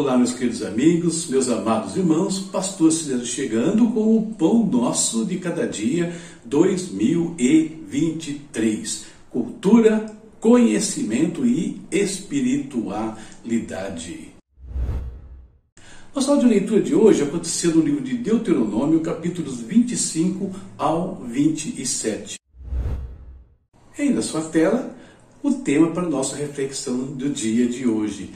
Olá, meus queridos amigos, meus amados irmãos, Pastor Cidadão chegando com o Pão Nosso de Cada Dia 2023. Cultura, conhecimento e espiritualidade. Nossa leitura de hoje aconteceu no livro de Deuteronômio, capítulos 25 ao 27. E aí na sua tela, o tema para a nossa reflexão do dia de hoje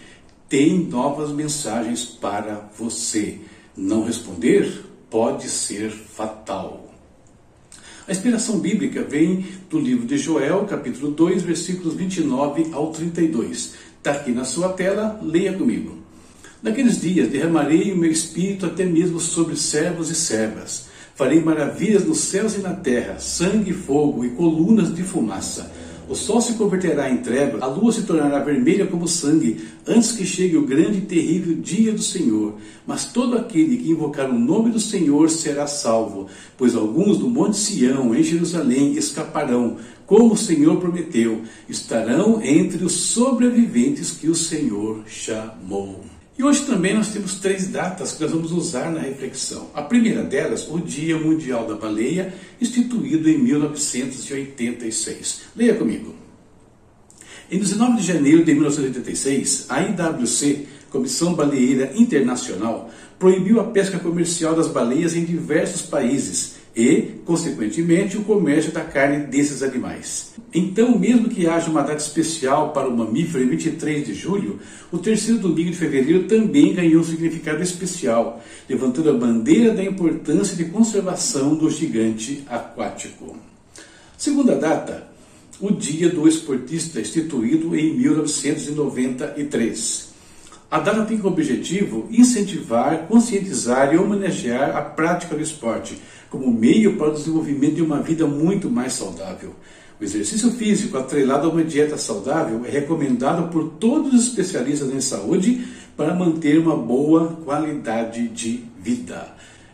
tem novas mensagens para você. Não responder pode ser fatal. A inspiração bíblica vem do livro de Joel, capítulo 2, versículos 29 ao 32. Está aqui na sua tela, leia comigo. Naqueles dias derramarei o meu espírito até mesmo sobre servos e servas. Farei maravilhas nos céus e na terra, sangue, fogo e colunas de fumaça o sol se converterá em trevas, a lua se tornará vermelha como sangue, antes que chegue o grande e terrível dia do Senhor. Mas todo aquele que invocar o nome do Senhor será salvo, pois alguns do Monte Sião, em Jerusalém, escaparão, como o Senhor prometeu, estarão entre os sobreviventes que o Senhor chamou. E hoje também nós temos três datas que nós vamos usar na reflexão. A primeira delas, o Dia Mundial da Baleia, instituído em 1986. Leia comigo. Em 19 de janeiro de 1986, a IWC, Comissão Baleeira Internacional, proibiu a pesca comercial das baleias em diversos países, e, consequentemente, o comércio da carne desses animais. Então, mesmo que haja uma data especial para o mamífero em 23 de julho, o terceiro domingo de fevereiro também ganhou um significado especial, levantando a bandeira da importância de conservação do gigante aquático. Segunda data, o Dia do Esportista, instituído em 1993. A data tem como objetivo incentivar, conscientizar e homenagear a prática do esporte como meio para o desenvolvimento de uma vida muito mais saudável. O exercício físico atrelado a uma dieta saudável é recomendado por todos os especialistas em saúde para manter uma boa qualidade de vida.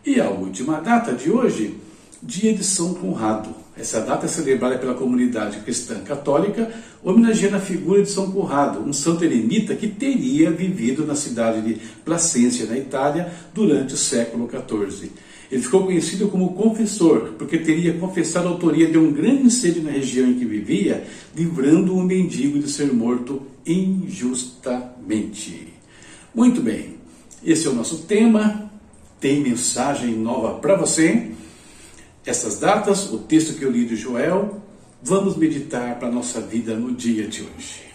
E a última data de hoje, Dia de São Conrado. Essa data é celebrada pela comunidade cristã católica, homenageando a figura de São Conrado, um santo eremita que teria vivido na cidade de Placência, na Itália, durante o século XIV. Ele ficou conhecido como confessor, porque teria confessado a autoria de um grande incêndio na região em que vivia, livrando um mendigo de ser morto injustamente. Muito bem, esse é o nosso tema. Tem mensagem nova para você. Essas datas, o texto que eu li de Joel, vamos meditar para a nossa vida no dia de hoje.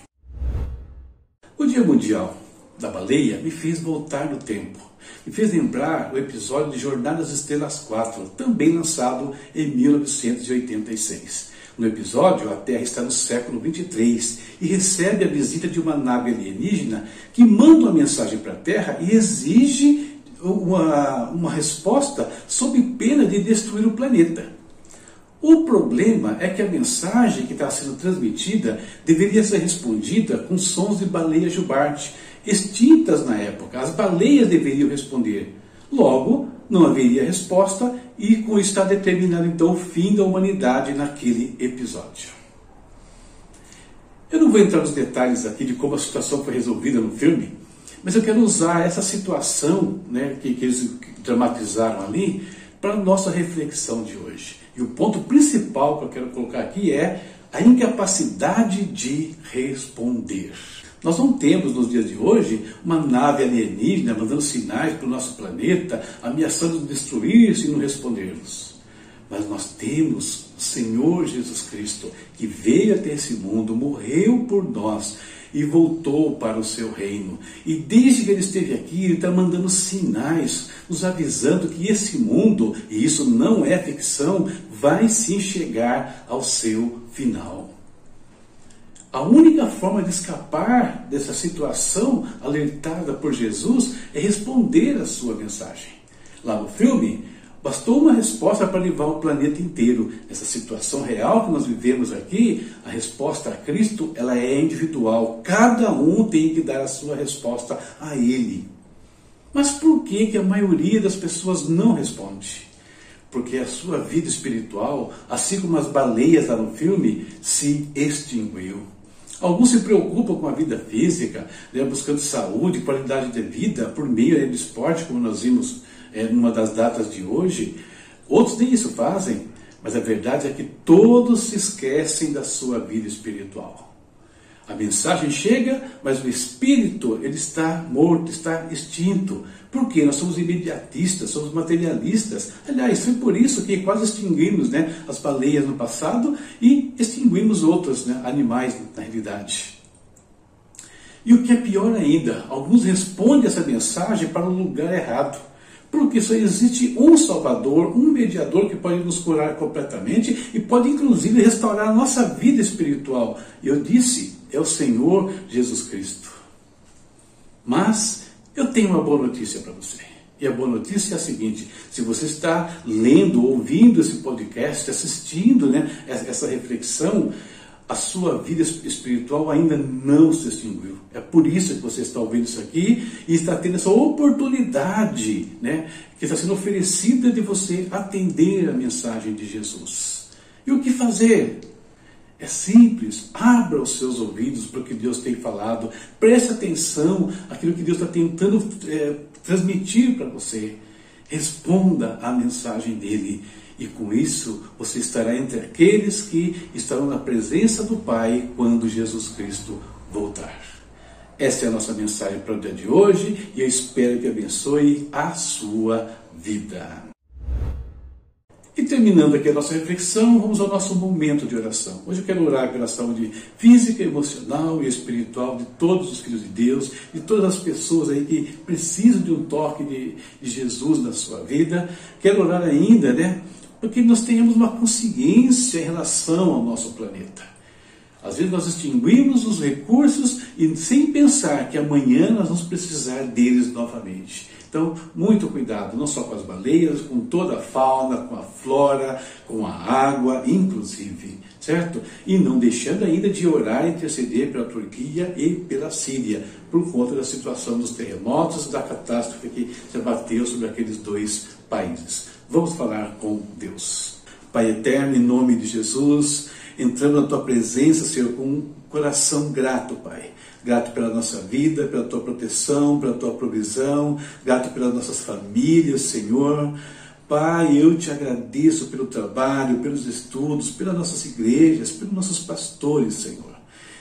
O Dia Mundial da Baleia me fez voltar no tempo me fez lembrar o episódio de Jornadas Estrelas 4, também lançado em 1986. No episódio, a Terra está no século 23 e recebe a visita de uma nave alienígena que manda uma mensagem para a Terra e exige uma, uma resposta sob pena de destruir o planeta. O problema é que a mensagem que está sendo transmitida deveria ser respondida com sons de baleia jubarte, extintas na época. As baleias deveriam responder. Logo, não haveria resposta e com isso está determinado então o fim da humanidade naquele episódio. Eu não vou entrar nos detalhes aqui de como a situação foi resolvida no filme, mas eu quero usar essa situação né, que, que eles dramatizaram ali para a nossa reflexão de hoje. E o ponto principal que eu quero colocar aqui é a incapacidade de responder. Nós não temos nos dias de hoje uma nave alienígena mandando sinais para o nosso planeta, ameaçando destruir se não respondermos. Mas nós temos o Senhor Jesus Cristo, que veio até esse mundo, morreu por nós e voltou para o seu reino. E desde que ele esteve aqui, ele está mandando sinais, nos avisando que esse mundo, e isso não é ficção, vai sim chegar ao seu final. A única forma de escapar dessa situação alertada por Jesus é responder à sua mensagem. Lá no filme, bastou uma resposta para levar o planeta inteiro. Essa situação real que nós vivemos aqui, a resposta a Cristo, ela é individual. Cada um tem que dar a sua resposta a Ele. Mas por que, que a maioria das pessoas não responde? Porque a sua vida espiritual, assim como as baleias lá no filme, se extinguiu. Alguns se preocupam com a vida física, né, buscando saúde, qualidade de vida por meio do esporte, como nós vimos é, numa das datas de hoje. Outros nem isso fazem, mas a verdade é que todos se esquecem da sua vida espiritual. A mensagem chega, mas o espírito ele está morto, está extinto. Por quê? Nós somos imediatistas, somos materialistas. Aliás, foi por isso que quase extinguimos né, as baleias no passado e extinguimos outros né, animais na realidade. E o que é pior ainda, alguns respondem essa mensagem para o lugar errado. Porque só existe um Salvador, um mediador que pode nos curar completamente e pode inclusive restaurar a nossa vida espiritual. Eu disse, é o Senhor Jesus Cristo. Mas eu tenho uma boa notícia para você. E a boa notícia é a seguinte: se você está lendo, ouvindo esse podcast, assistindo né, essa reflexão, a sua vida espiritual ainda não se extinguiu. É por isso que você está ouvindo isso aqui e está tendo essa oportunidade né, que está sendo oferecida de você atender a mensagem de Jesus. E o que fazer? É simples, abra os seus ouvidos para o que Deus tem falado, preste atenção àquilo que Deus está tentando é, transmitir para você. Responda à mensagem dele, e com isso você estará entre aqueles que estarão na presença do Pai quando Jesus Cristo voltar. Esta é a nossa mensagem para o dia de hoje e eu espero que abençoe a sua vida. Terminando aqui a nossa reflexão, vamos ao nosso momento de oração. Hoje eu quero orar pela saúde física, emocional e espiritual de todos os filhos de Deus, de todas as pessoas aí que precisam de um toque de, de Jesus na sua vida. Quero orar ainda, né? Porque nós tenhamos uma consciência em relação ao nosso planeta. Às vezes nós extinguimos os recursos e sem pensar que amanhã nós vamos precisar deles novamente. Então, muito cuidado, não só com as baleias, com toda a fauna, com a flora, com a água, inclusive, certo? E não deixando ainda de orar e interceder pela Turquia e pela Síria, por conta da situação dos terremotos, da catástrofe que se abateu sobre aqueles dois países. Vamos falar com Deus. Pai eterno, em nome de Jesus, entrando na tua presença, Senhor, com um coração grato, Pai grato pela nossa vida, pela tua proteção, pela tua provisão, grato pelas nossas famílias, Senhor. Pai, eu te agradeço pelo trabalho, pelos estudos, pelas nossas igrejas, pelos nossos pastores, Senhor.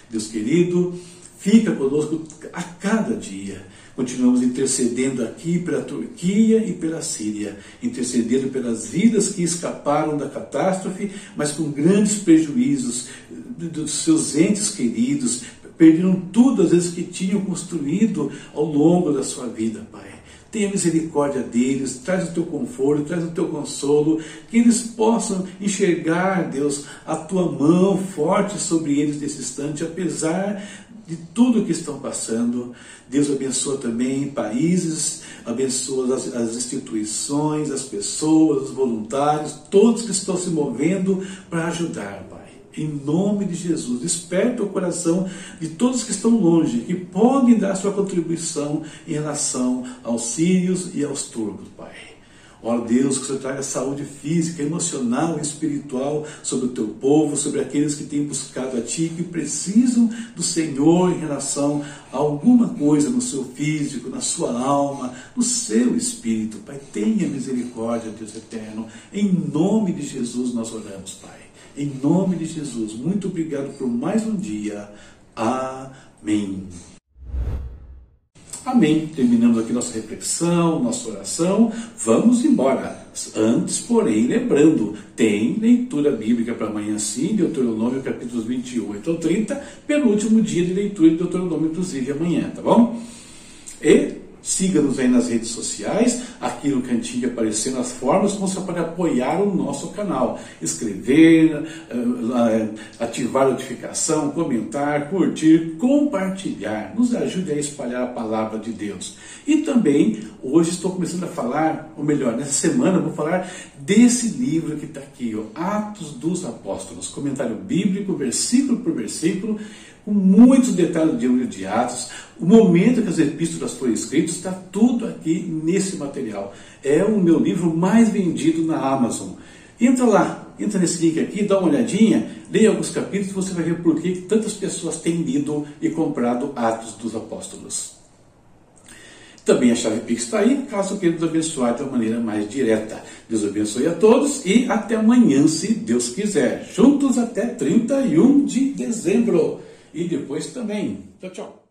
Deus querido, fica conosco a cada dia. Continuamos intercedendo aqui pela Turquia e pela Síria, intercedendo pelas vidas que escaparam da catástrofe, mas com grandes prejuízos dos seus entes queridos, perderam tudo, às vezes, que tinham construído ao longo da sua vida, Pai. Tenha misericórdia deles, traz o teu conforto, traz o teu consolo, que eles possam enxergar, Deus, a tua mão forte sobre eles nesse instante, apesar de tudo que estão passando. Deus abençoa também países, abençoa as, as, instituições, as pessoas, os voluntários, todos que estão se movendo para ajudar, Pai em nome de Jesus. Desperta o coração de todos que estão longe, que podem dar sua contribuição em relação aos sírios e aos turcos, Pai. Ó Deus, que o Senhor traga saúde física, emocional e espiritual sobre o teu povo, sobre aqueles que têm buscado a Ti, que precisam do Senhor em relação a alguma coisa no seu físico, na sua alma, no seu espírito. Pai, tenha misericórdia, Deus eterno. Em nome de Jesus nós oramos, Pai. Em nome de Jesus, muito obrigado por mais um dia. Amém. Amém. Terminamos aqui nossa reflexão, nossa oração. Vamos embora. Antes, porém, lembrando, tem leitura bíblica para amanhã sim, Deuteronômio capítulos 28 ao 30, penúltimo dia de leitura de Deuteronômio, inclusive amanhã, tá bom? E Siga-nos aí nas redes sociais, aqui no cantinho aparecendo as formas como você pode apoiar o nosso canal. Escrever, eh, eh, ativar a notificação, comentar, curtir, compartilhar. Nos ajude a espalhar a palavra de Deus. E também, hoje estou começando a falar, ou melhor, nessa semana vou falar desse livro que está aqui, ó, Atos dos Apóstolos. Comentário bíblico, versículo por versículo com muitos detalhes de livro de Atos, o momento que as epístolas foram escritas, está tudo aqui nesse material. É o meu livro mais vendido na Amazon. Entra lá, entra nesse link aqui, dá uma olhadinha, leia alguns capítulos, você vai ver por que tantas pessoas têm lido e comprado Atos dos Apóstolos. Também a chave Pix está aí, caso queira nos abençoar de uma maneira mais direta. Deus abençoe a todos e até amanhã, se Deus quiser. Juntos até 31 de dezembro. E depois também. Tchau, tchau.